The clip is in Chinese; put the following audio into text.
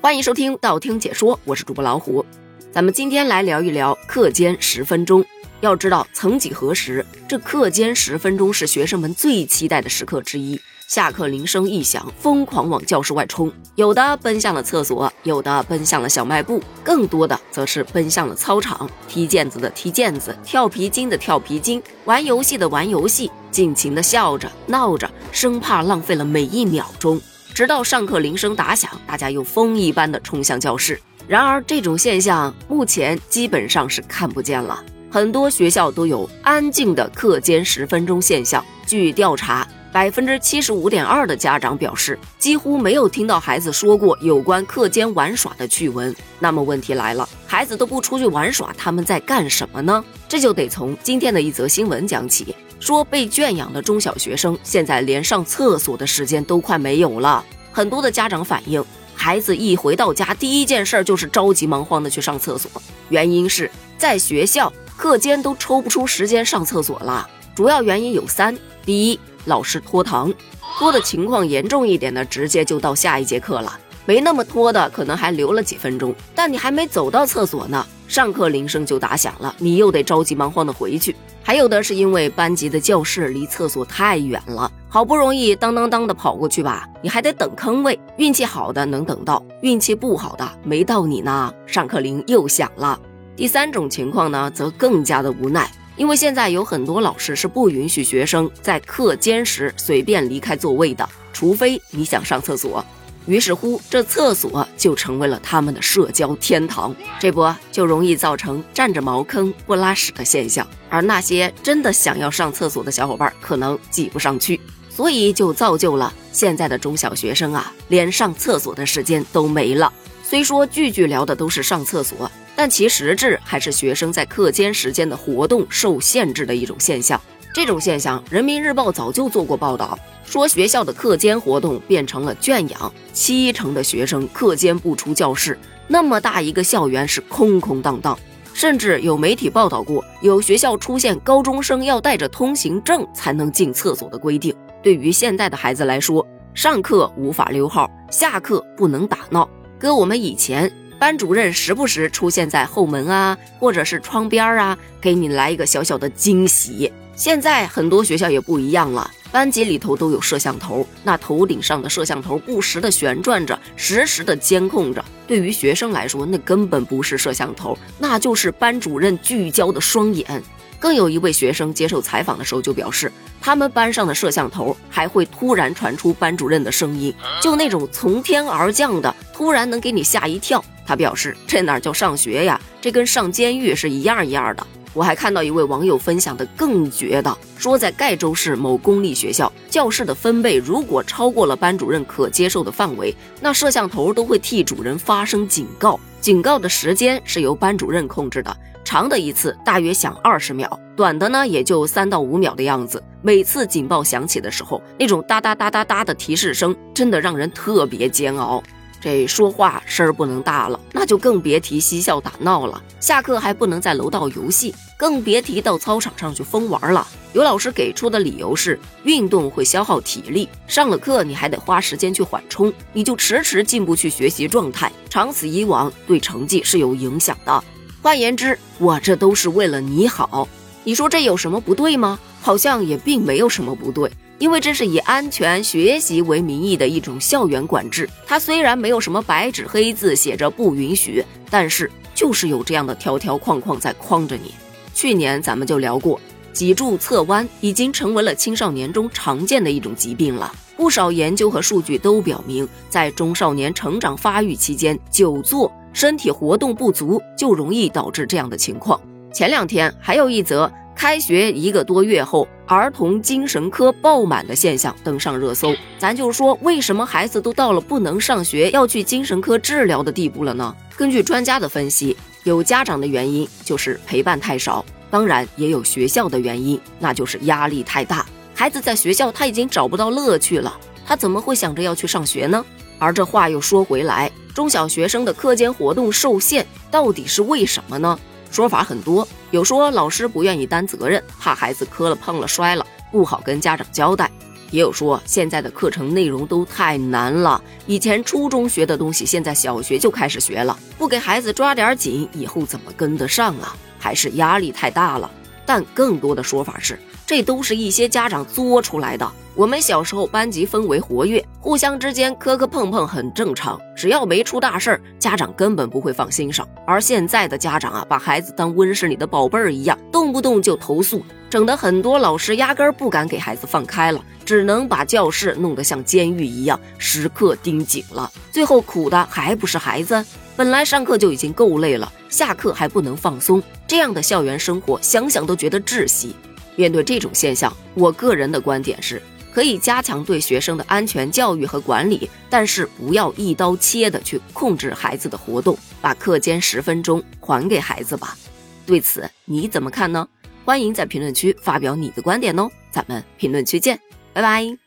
欢迎收听道听解说，我是主播老虎。咱们今天来聊一聊课间十分钟。要知道，曾几何时，这课间十分钟是学生们最期待的时刻之一。下课铃声一响，疯狂往教室外冲，有的奔向了厕所，有的奔向了小卖部，更多的则是奔向了操场。踢毽子的踢毽子，跳皮筋的跳皮筋，玩游戏的玩游戏，尽情的笑着闹着，生怕浪费了每一秒钟。直到上课铃声打响，大家又风一般的冲向教室。然而，这种现象目前基本上是看不见了。很多学校都有安静的课间十分钟现象。据调查，百分之七十五点二的家长表示，几乎没有听到孩子说过有关课间玩耍的趣闻。那么问题来了，孩子都不出去玩耍，他们在干什么呢？这就得从今天的一则新闻讲起。说被圈养的中小学生现在连上厕所的时间都快没有了。很多的家长反映，孩子一回到家，第一件事就是着急忙慌的去上厕所。原因是在学校课间都抽不出时间上厕所了。主要原因有三：第一，老师拖堂，拖的情况严重一点的，直接就到下一节课了；没那么拖的，可能还留了几分钟。但你还没走到厕所呢，上课铃声就打响了，你又得着急忙慌的回去。还有的是因为班级的教室离厕所太远了，好不容易当当当的跑过去吧，你还得等坑位。运气好的能等到，运气不好的没到你呢，上课铃又响了。第三种情况呢，则更加的无奈，因为现在有很多老师是不允许学生在课间时随便离开座位的，除非你想上厕所。于是乎，这厕所就成为了他们的社交天堂，这不就容易造成占着茅坑不拉屎的现象。而那些真的想要上厕所的小伙伴，可能挤不上去，所以就造就了现在的中小学生啊，连上厕所的时间都没了。虽说句句聊的都是上厕所，但其实质还是学生在课间时间的活动受限制的一种现象。这种现象，人民日报早就做过报道，说学校的课间活动变成了圈养，七成的学生课间不出教室，那么大一个校园是空空荡荡，甚至有媒体报道过，有学校出现高中生要带着通行证才能进厕所的规定。对于现在的孩子来说，上课无法溜号，下课不能打闹，搁我们以前，班主任时不时出现在后门啊，或者是窗边啊，给你来一个小小的惊喜。现在很多学校也不一样了，班级里头都有摄像头，那头顶上的摄像头不时的旋转着，实时的监控着。对于学生来说，那根本不是摄像头，那就是班主任聚焦的双眼。更有一位学生接受采访的时候就表示，他们班上的摄像头还会突然传出班主任的声音，就那种从天而降的，突然能给你吓一跳。他表示，这哪叫上学呀，这跟上监狱是一样一样的。我还看到一位网友分享的更绝的，说在盖州市某公立学校教室的分贝如果超过了班主任可接受的范围，那摄像头都会替主人发声警告，警告的时间是由班主任控制的，长的一次大约响二十秒，短的呢也就三到五秒的样子。每次警报响起的时候，那种哒哒哒哒哒的提示声，真的让人特别煎熬。这说话声儿不能大了，那就更别提嬉笑打闹了。下课还不能在楼道游戏，更别提到操场上去疯玩了。有老师给出的理由是，运动会消耗体力，上了课你还得花时间去缓冲，你就迟迟进不去学习状态，长此以往对成绩是有影响的。换言之，我这都是为了你好，你说这有什么不对吗？好像也并没有什么不对。因为这是以安全学习为名义的一种校园管制，它虽然没有什么白纸黑字写着不允许，但是就是有这样的条条框框在框着你。去年咱们就聊过，脊柱侧弯已经成为了青少年中常见的一种疾病了。不少研究和数据都表明，在中少年成长发育期间，久坐、身体活动不足就容易导致这样的情况。前两天还有一则。开学一个多月后，儿童精神科爆满的现象登上热搜。咱就说，为什么孩子都到了不能上学要去精神科治疗的地步了呢？根据专家的分析，有家长的原因就是陪伴太少，当然也有学校的原因，那就是压力太大。孩子在学校他已经找不到乐趣了，他怎么会想着要去上学呢？而这话又说回来，中小学生的课间活动受限，到底是为什么呢？说法很多，有说老师不愿意担责任，怕孩子磕了碰了摔了不好跟家长交代；也有说现在的课程内容都太难了，以前初中学的东西，现在小学就开始学了，不给孩子抓点紧，以后怎么跟得上啊？还是压力太大了。但更多的说法是，这都是一些家长作出来的。我们小时候班级氛围活跃，互相之间磕磕碰碰很正常，只要没出大事儿，家长根本不会放心上。而现在的家长啊，把孩子当温室里的宝贝儿一样，动不动就投诉，整得很多老师压根儿不敢给孩子放开了，只能把教室弄得像监狱一样，时刻盯紧了。最后苦的还不是孩子，本来上课就已经够累了，下课还不能放松，这样的校园生活想想都觉得窒息。面对这种现象，我个人的观点是。可以加强对学生的安全教育和管理，但是不要一刀切的去控制孩子的活动，把课间十分钟还给孩子吧。对此你怎么看呢？欢迎在评论区发表你的观点哦，咱们评论区见，拜拜。